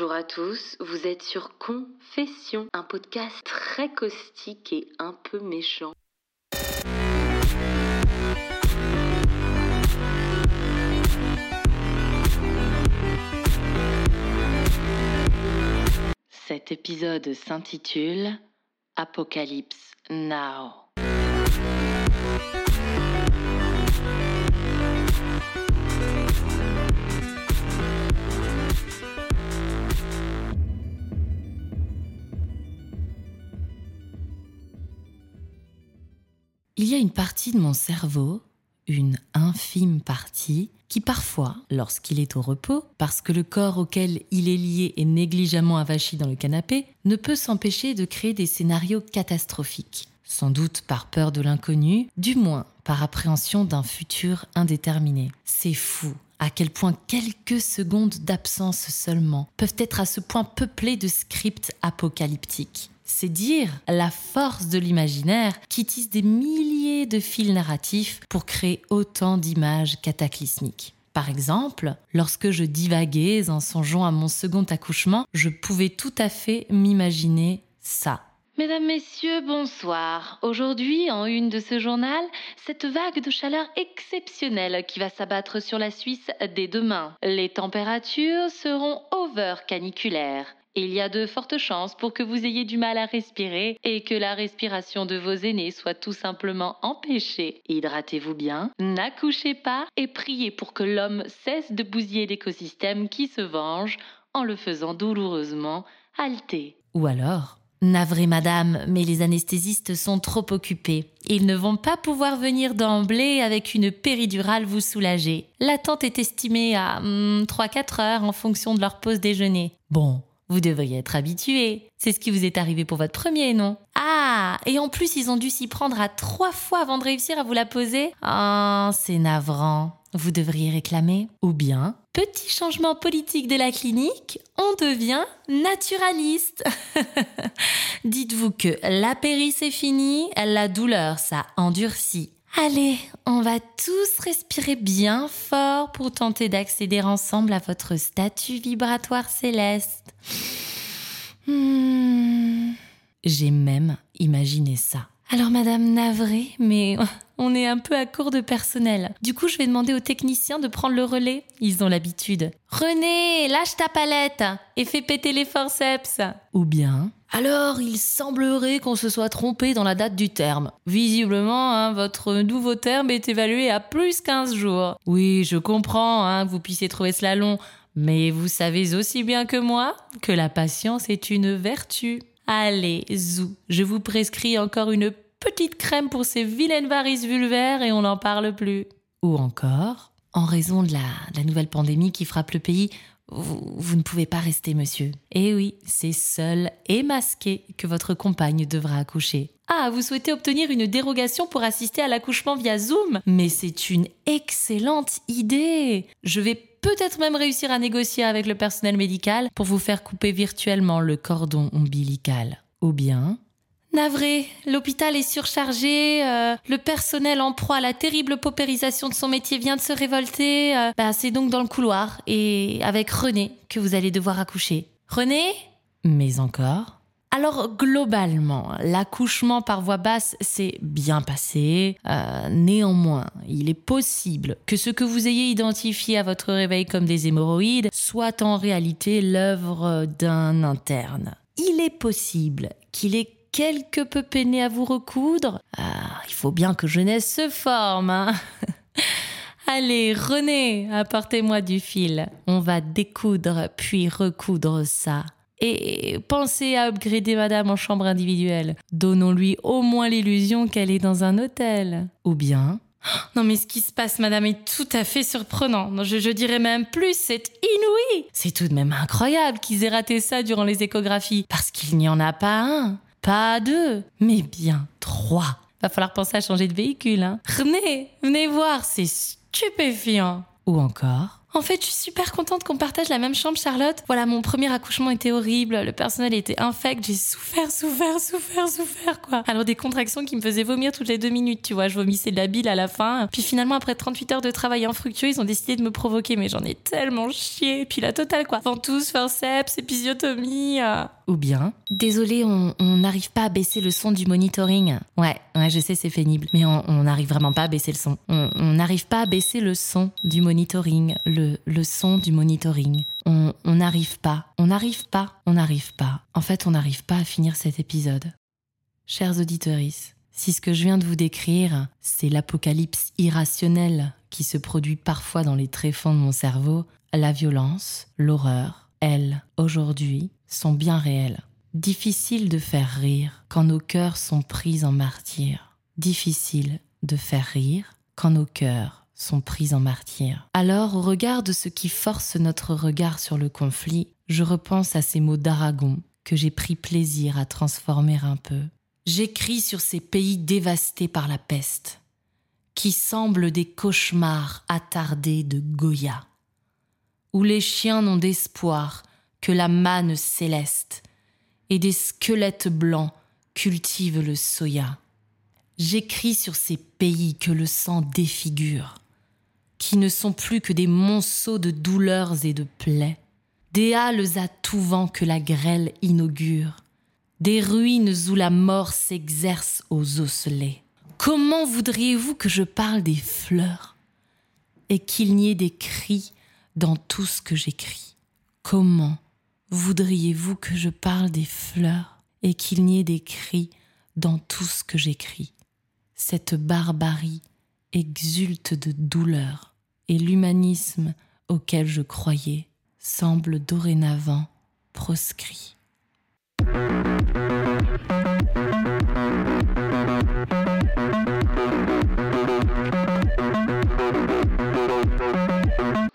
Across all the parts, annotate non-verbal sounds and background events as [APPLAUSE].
Bonjour à tous, vous êtes sur Confession, un podcast très caustique et un peu méchant. Cet épisode s'intitule Apocalypse Now. Il y a une partie de mon cerveau, une infime partie, qui parfois, lorsqu'il est au repos, parce que le corps auquel il est lié est négligemment avachi dans le canapé, ne peut s'empêcher de créer des scénarios catastrophiques. Sans doute par peur de l'inconnu, du moins par appréhension d'un futur indéterminé. C'est fou à quel point quelques secondes d'absence seulement peuvent être à ce point peuplées de scripts apocalyptiques. C'est dire la force de l'imaginaire qui tisse des milliers de fils narratifs pour créer autant d'images cataclysmiques. Par exemple, lorsque je divaguais en songeant à mon second accouchement, je pouvais tout à fait m'imaginer ça. Mesdames, Messieurs, bonsoir. Aujourd'hui, en une de ce journal, cette vague de chaleur exceptionnelle qui va s'abattre sur la Suisse dès demain. Les températures seront over caniculaires. Il y a de fortes chances pour que vous ayez du mal à respirer et que la respiration de vos aînés soit tout simplement empêchée. Hydratez-vous bien, n'accouchez pas et priez pour que l'homme cesse de bousiller l'écosystème qui se venge en le faisant douloureusement halter. Ou alors, Navré madame, mais les anesthésistes sont trop occupés. Ils ne vont pas pouvoir venir d'emblée avec une péridurale vous soulager. L'attente est estimée à 3-4 hmm, heures en fonction de leur pause déjeuner. Bon, vous devriez être habitué. C'est ce qui vous est arrivé pour votre premier, non? Ah, et en plus, ils ont dû s'y prendre à trois fois avant de réussir à vous la poser Ah, c'est navrant. Vous devriez réclamer. Ou bien, petit changement politique de la clinique, on devient naturaliste. [LAUGHS] Dites-vous que la péri c'est fini, la douleur ça endurcit. Allez, on va tous respirer bien fort pour tenter d'accéder ensemble à votre statut vibratoire céleste. Hmm. J'ai même imaginé ça. Alors Madame Navré, mais [LAUGHS] on est un peu à court de personnel. Du coup, je vais demander aux techniciens de prendre le relais. Ils ont l'habitude. René, lâche ta palette et fais péter les forceps. Ou bien, alors, il semblerait qu'on se soit trompé dans la date du terme. Visiblement, hein, votre nouveau terme est évalué à plus 15 jours. Oui, je comprends hein, que vous puissiez trouver cela long, mais vous savez aussi bien que moi que la patience est une vertu. Allez, zou, je vous prescris encore une petite crème pour ces vilaines varices vulvaires et on n'en parle plus. Ou encore, en raison de la, de la nouvelle pandémie qui frappe le pays, vous, ne pouvez pas rester, monsieur. Eh oui, c'est seul et masqué que votre compagne devra accoucher. Ah, vous souhaitez obtenir une dérogation pour assister à l'accouchement via Zoom? Mais c'est une excellente idée Je vais peut-être même réussir à négocier avec le personnel médical pour vous faire couper virtuellement le cordon ombilical. Ou bien, Navré, l'hôpital est surchargé, euh, le personnel en proie à la terrible paupérisation de son métier vient de se révolter. Euh, bah, c'est donc dans le couloir et avec René que vous allez devoir accoucher. René Mais encore alors globalement, l'accouchement par voie basse s'est bien passé. Euh, néanmoins, il est possible que ce que vous ayez identifié à votre réveil comme des hémorroïdes soit en réalité l'œuvre d'un interne. Il est possible qu'il ait quelque peu peiné à vous recoudre. Ah, il faut bien que jeunesse se forme. Hein. [LAUGHS] Allez, René, apportez-moi du fil. On va découdre puis recoudre ça. Et pensez à upgrader madame en chambre individuelle. Donnons-lui au moins l'illusion qu'elle est dans un hôtel. Ou bien... [GASPS] Non mais ce qui se passe, madame, est tout à fait surprenant. Je, je dirais même plus, c'est inouï. C'est tout de même incroyable qu'ils aient raté ça durant les échographies, parce qu'il n'y en a pas un. Pas deux, mais bien trois. Va falloir penser à changer de véhicule, hein. Venez, venez voir, c'est stupéfiant. Ou encore, En fait, je suis super contente qu'on partage la même chambre, Charlotte. Voilà, mon premier accouchement était horrible, le personnel était infect, j'ai souffert, souffert, souffert, souffert, quoi. Alors des contractions qui me faisaient vomir toutes les deux minutes, tu vois, je vomissais de la bile à la fin. Puis finalement, après 38 heures de travail infructueux, ils ont décidé de me provoquer, mais j'en ai tellement chié. Puis la totale, quoi. Ventouse, forceps, épisiotomie. Euh. Ou bien, désolé, on n'arrive pas à baisser le son du monitoring. Ouais, ouais, je sais, c'est pénible, mais on n'arrive vraiment pas à baisser le son. On n'arrive pas à baisser le son du monitoring, le, le son du monitoring. On n'arrive pas, on n'arrive pas, on n'arrive pas. En fait, on n'arrive pas à finir cet épisode. Chers auditeurs, si ce que je viens de vous décrire, c'est l'apocalypse irrationnelle qui se produit parfois dans les tréfonds de mon cerveau, la violence, l'horreur, elles, aujourd'hui, sont bien réelles. Difficile de faire rire quand nos cœurs sont pris en martyr. Difficile de faire rire quand nos cœurs sont pris en martyr. Alors, au regard de ce qui force notre regard sur le conflit, je repense à ces mots d'Aragon que j'ai pris plaisir à transformer un peu. J'écris sur ces pays dévastés par la peste, qui semblent des cauchemars attardés de Goya, où les chiens n'ont d'espoir que la manne céleste, et des squelettes blancs cultivent le soya. J'écris sur ces pays que le sang défigure, qui ne sont plus que des monceaux de douleurs et de plaies, des halles à tout vent que la grêle inaugure, des ruines où la mort s'exerce aux osselets. Comment voudriez-vous que je parle des fleurs et qu'il n'y ait des cris dans tout ce que j'écris? Comment voudriez-vous que je parle des fleurs et qu'il n'y ait des cris dans tout ce que j'écris? Cette barbarie exulte de douleur et l'humanisme auquel je croyais semble dorénavant proscrit.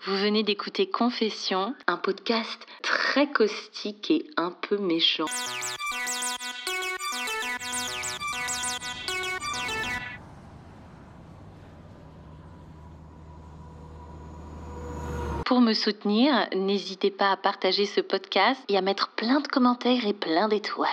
Vous venez d'écouter Confession, un podcast caustique et un peu méchant. Pour me soutenir, n'hésitez pas à partager ce podcast et à mettre plein de commentaires et plein d'étoiles.